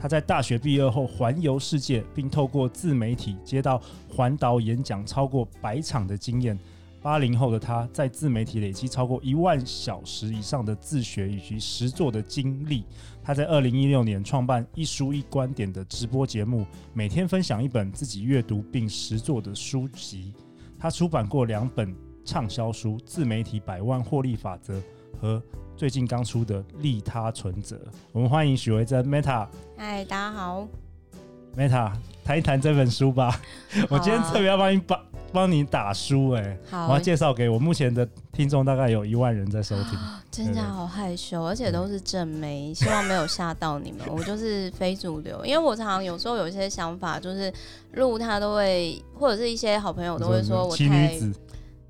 他在大学毕业后环游世界，并透过自媒体接到环岛演讲超过百场的经验。八零后的他在自媒体累积超过一万小时以上的自学以及实作的经历。他在二零一六年创办一书一观点的直播节目，每天分享一本自己阅读并实作的书籍。他出版过两本畅销书《自媒体百万获利法则》和。最近刚出的利他存折，我们欢迎许维珍 Meta。嗨，大家好，Meta，谈一谈这本书吧。啊、我今天特别要帮你帮帮你打书、欸，哎，好，我要介绍给我目前的听众，大概有一万人在收听。真的好害羞，而且都是正妹，希望没有吓到你们。我就是非主流，因为我常常有时候有一些想法，就是录他都会，或者是一些好朋友都会说我太。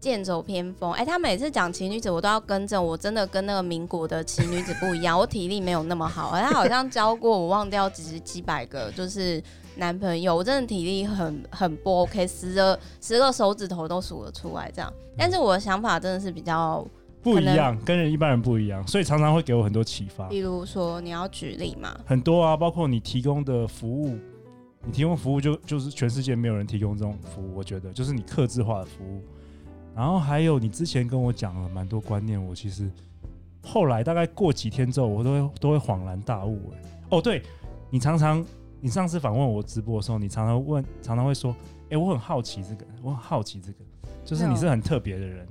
剑走偏锋，哎、欸，他每次讲奇女子，我都要更正，我真的跟那个民国的奇女子不一样，我体力没有那么好，他好像教过我忘掉几十几百个，就是男朋友，我真的体力很很不 OK，十个十个手指头都数得出来这样。但是我的想法真的是比较不一样，跟人一般人不一样，所以常常会给我很多启发。比如说，你要举例嘛？很多啊，包括你提供的服务，你提供服务就就是全世界没有人提供这种服务，我觉得就是你克制化的服务。然后还有，你之前跟我讲了蛮多观念，我其实后来大概过几天之后，我都会都会恍然大悟。哎，哦，对，你常常，你上次访问我直播的时候，你常常问，常常会说，哎，我很好奇这个，我很好奇这个，就是你是很特别的人，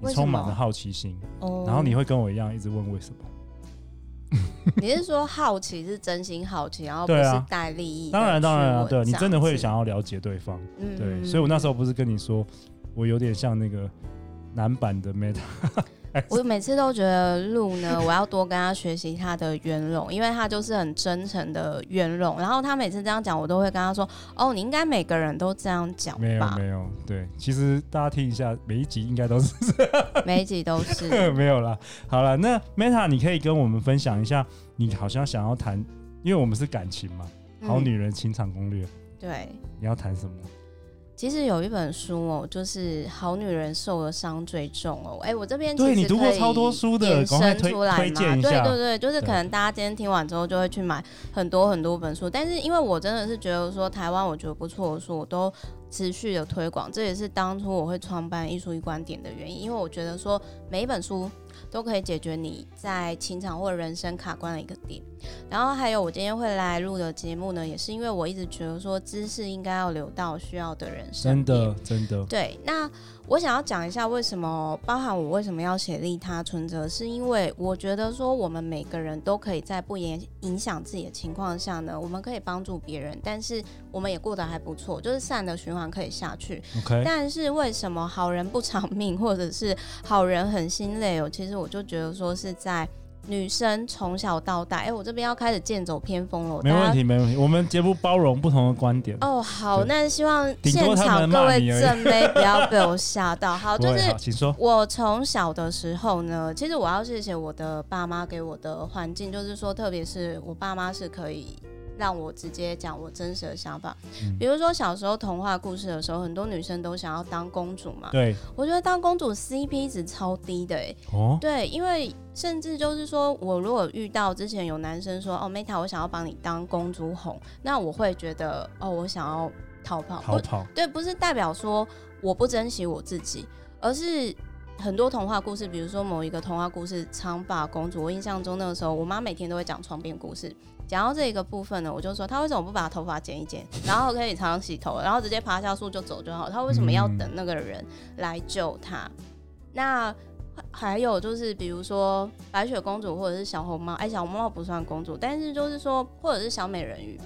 你充满了好奇心，然后你会跟我一样一直问为什么？你是说好奇是真心好奇，然后不是带利益？当然当然啊，对，你真的会想要了解对方，嗯、对，所以我那时候不是跟你说。我有点像那个男版的 Meta，我每次都觉得路呢，我要多跟他学习他的圆融，因为他就是很真诚的圆融。然后他每次这样讲，我都会跟他说：“哦，你应该每个人都这样讲吧？”没有没有，对，其实大家听一下，每一集应该都是 每一集都是没有啦。好了，那 Meta，你可以跟我们分享一下，你好像想要谈，因为我们是感情嘛，好女人情场攻略，嗯、对，你要谈什么？其实有一本书哦，就是《好女人受的伤最重》哦。哎，我这边其实可以延伸出来嘛？对对对，就是可能大家今天听完之后就会去买很多很多本书。但是因为我真的是觉得说台湾我觉得不错的书，我都持续的推广。这也是当初我会创办一书一观点的原因，因为我觉得说每一本书。都可以解决你在情场或人生卡关的一个点。然后还有，我今天会来录的节目呢，也是因为我一直觉得说，知识应该要留到需要的人身边。真的，真的。对，那。我想要讲一下为什么，包含我为什么要写利他存折，是因为我觉得说我们每个人都可以在不影影响自己的情况下呢，我们可以帮助别人，但是我们也过得还不错，就是善的循环可以下去。但是为什么好人不长命，或者是好人很心累哦？其实我就觉得说是在。女生从小到大，哎、欸，我这边要开始剑走偏锋了。没问题，没问题。我们节目包容不同的观点。哦，好，那希望现场各位正妹不要被我吓到。好，就是，请说。我从小的时候呢，其实我要谢谢我的爸妈给我的环境，就是说，特别是我爸妈是可以。让我直接讲我真实的想法，嗯、比如说小时候童话故事的时候，很多女生都想要当公主嘛。对，我觉得当公主 CP 值超低的哎。哦。对，因为甚至就是说我如果遇到之前有男生说哦，Meta，我想要帮你当公主哄，那我会觉得哦，我想要逃跑。逃跑。对，不是代表说我不珍惜我自己，而是很多童话故事，比如说某一个童话故事长发公主，我印象中那个时候，我妈每天都会讲床边故事。讲到这一个部分呢，我就说她为什么不把头发剪一剪，然后可以常常洗头，然后直接爬下树就走就好？她为什么要等那个人来救她？嗯、那还有就是，比如说白雪公主或者是小红帽，哎，小红帽不算公主，但是就是说，或者是小美人鱼。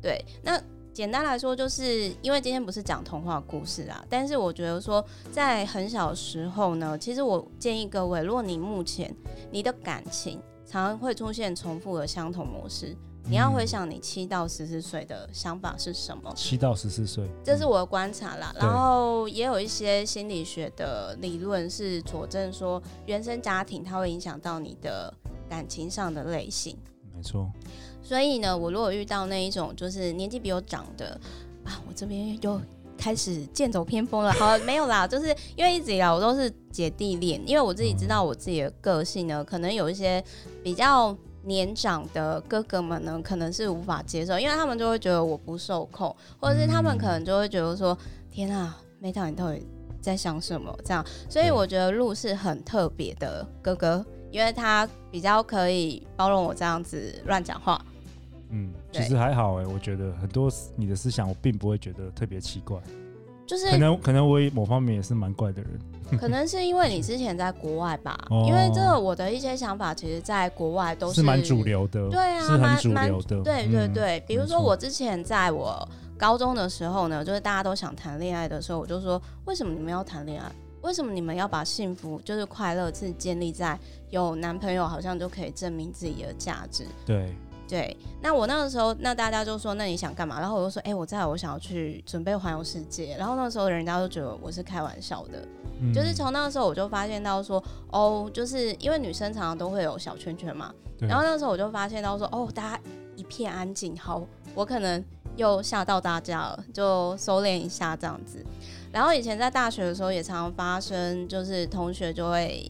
对，那简单来说，就是因为今天不是讲童话故事啊，但是我觉得说，在很小的时候呢，其实我建议各位，如果你目前你的感情，常常会出现重复的相同模式，你要回想你七到十四岁的想法是什么？七到十四岁，这是我的观察啦。然后也有一些心理学的理论是佐证说，原生家庭它会影响到你的感情上的类型。没错。所以呢，我如果遇到那一种就是年纪比我长的啊，我这边又开始剑走偏锋了。好，没有啦，就是因为一直以来我都是姐弟恋，因为我自己知道我自己的个性呢，可能有一些比较。年长的哥哥们呢，可能是无法接受，因为他们就会觉得我不受控，或者是他们可能就会觉得说：“嗯、天啊，Meta，你到底在想什么？”这样，所以我觉得路是很特别的哥哥，因为他比较可以包容我这样子乱讲话。嗯，其实还好哎、欸，我觉得很多你的思想，我并不会觉得特别奇怪。就是可能可能我某方面也是蛮怪的人，可能是因为你之前在国外吧，因为这个我的一些想法，其实在国外都是蛮主流的，对啊，是很主流的，对对对。比如说我之前在我高中的时候呢，就是大家都想谈恋爱的时候，我就说，为什么你们要谈恋爱？为什么你们要把幸福就是快乐是建立在有男朋友好像就可以证明自己的价值？对。对，那我那个时候，那大家就说，那你想干嘛？然后我就说，哎、欸，我在，我想要去准备环游世界。然后那个时候，人家都觉得我是开玩笑的。嗯、就是从那个时候，我就发现到说，哦，就是因为女生常常都会有小圈圈嘛。然后那个时候，我就发现到说，哦，大家一片安静，好，我可能又吓到大家了，就收敛一下这样子。然后以前在大学的时候，也常常发生，就是同学就会。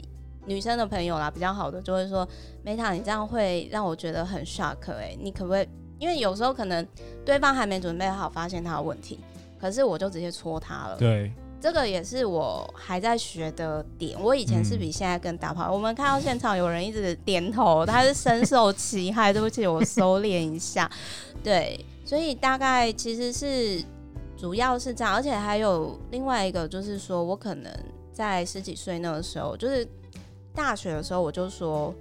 女生的朋友啦，比较好的就会说，Meta，你这样会让我觉得很 shock 哎、欸，你可不可以？因为有时候可能对方还没准备好，发现他的问题，可是我就直接戳他了。对，这个也是我还在学的点。我以前是比现在更大炮。嗯、我们看到现场有人一直点头，他是深受其害。对不起，我收敛一下。对，所以大概其实是主要是这样，而且还有另外一个就是说我可能在十几岁那个时候就是。大学的时候，我就说，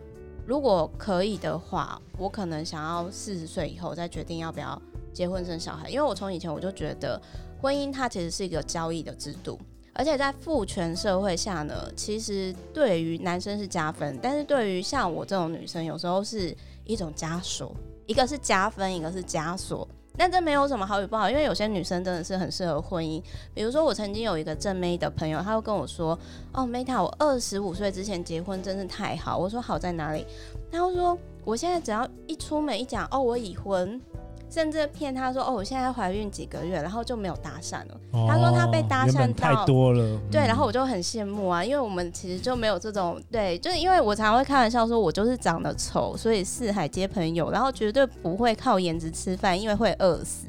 如果可以的话，我可能想要四十岁以后再决定要不要结婚生小孩。因为我从以前我就觉得，婚姻它其实是一个交易的制度，而且在父权社会下呢，其实对于男生是加分，但是对于像我这种女生，有时候是一种枷锁，一个是加分，一个是枷锁。但这没有什么好与不好，因为有些女生真的是很适合婚姻。比如说，我曾经有一个正妹的朋友，她会跟我说：“哦，Meta，我二十五岁之前结婚真是太好。”我说：“好在哪里？”她会说：“我现在只要一出门一讲，哦，我已婚。”甚至骗他说：“哦，我现在怀孕几个月，然后就没有搭讪了。哦”他说他被搭讪太多了，嗯、对，然后我就很羡慕啊，因为我们其实就没有这种对，就是因为我常常会开玩笑说，我就是长得丑，所以四海皆朋友，然后绝对不会靠颜值吃饭，因为会饿死。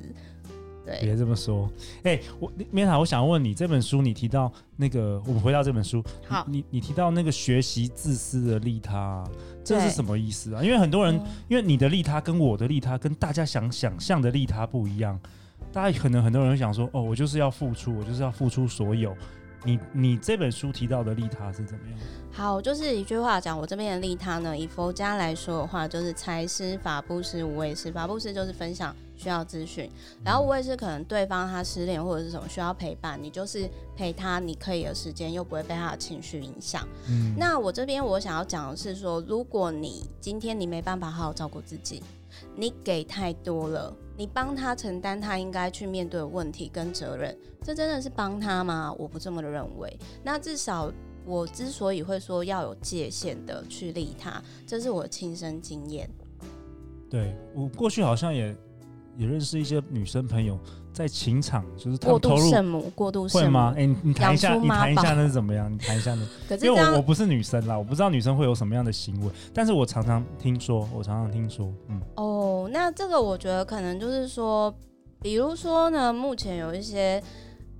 别这么说，哎、欸，我 Meta，我想问你，这本书你提到那个，我们回到这本书，好，你你提到那个学习自私的利他，这是什么意思啊？因为很多人，嗯、因为你的利他跟我的利他跟大家想想象的利他不一样，大家可能很多人会想说，哦，我就是要付出，我就是要付出所有。你你这本书提到的利他是怎么样？好，就是一句话讲，我这边的利他呢，以佛家来说的话，就是财施、法布施、无畏施。法布施就是分享需要资讯，然后无畏施可能对方他失恋或者是什么需要陪伴，你就是陪他，你可以的时间又不会被他的情绪影响。嗯，那我这边我想要讲的是说，如果你今天你没办法好好照顾自己，你给太多了。你帮他承担他应该去面对的问题跟责任，这真的是帮他吗？我不这么认为。那至少我之所以会说要有界限的去利他，这是我亲身经验。对，我过去好像也也认识一些女生朋友。在情场就是过度圣母，过度吗？哎、欸，你谈一下，你谈一下那是怎么样？你谈一下那，因为我我不是女生啦，我不知道女生会有什么样的行为，但是我常常听说，我常常听说，嗯。哦，那这个我觉得可能就是说，比如说呢，目前有一些。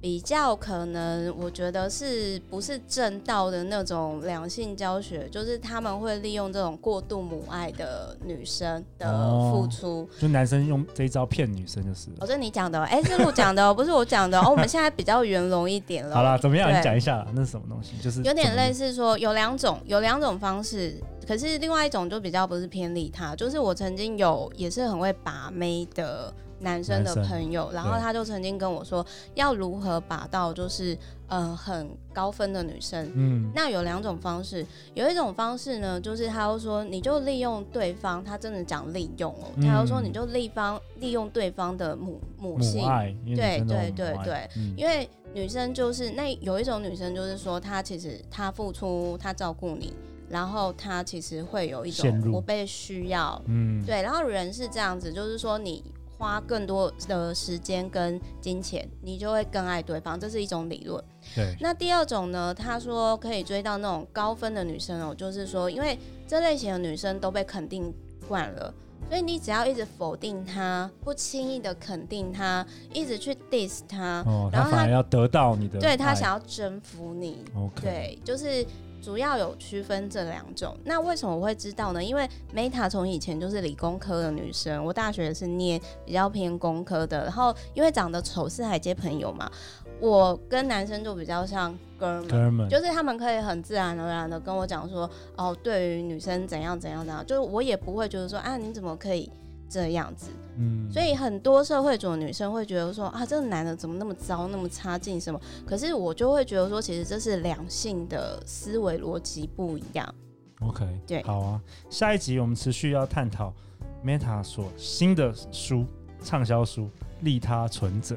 比较可能，我觉得是不是正道的那种两性教学，就是他们会利用这种过度母爱的女生的付出，哦、就男生用这一招骗女生就是。哦，这是你讲的，哎、欸，是路讲的，不是我讲的。哦，我们现在比较圆融一点了。好啦，怎么样？你讲一下，那是什么东西？就是有点类似说，有两种，有两种方式，可是另外一种就比较不是偏利他，就是我曾经有也是很会把妹的男生的朋友，然后他就曾经跟我说，要如何把到就是呃很高分的女生。嗯，那有两种方式，有一种方式呢，就是他就说你就利用对方，他真的讲利用哦，嗯、他就说你就利方利用对方的母母性，母对对对对，嗯、因为女生就是那有一种女生就是说她其实她付出她照顾你。然后他其实会有一种我被需要，嗯，对。然后人是这样子，就是说你花更多的时间跟金钱，你就会更爱对方，这是一种理论。对。那第二种呢？他说可以追到那种高分的女生哦，就是说，因为这类型的女生都被肯定惯了，所以你只要一直否定她，不轻易的肯定她，一直去 diss 她，哦，然后他反而要得到你的，对，她想要征服你。OK。对，就是。主要有区分这两种，那为什么我会知道呢？因为 Meta 从以前就是理工科的女生，我大学是念比较偏工科的，然后因为长得丑是海街朋友嘛，我跟男生就比较像哥们，哥们就是他们可以很自然而然的跟我讲说，哦，对于女生怎样怎样怎样，就是我也不会觉得说，啊，你怎么可以。这样子，嗯，所以很多社会主义女生会觉得说啊，这个男的怎么那么糟，那么差劲什么？可是我就会觉得说，其实这是两性的思维逻辑不一样。OK，对，好啊。下一集我们持续要探讨 Meta 所新的书畅销书《利他存折》，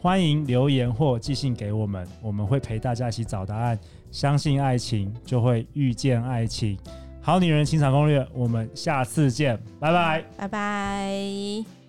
欢迎留言或寄信给我们，我们会陪大家一起找答案。相信爱情，就会遇见爱情。好女人情场攻略，我们下次见，拜拜，拜拜。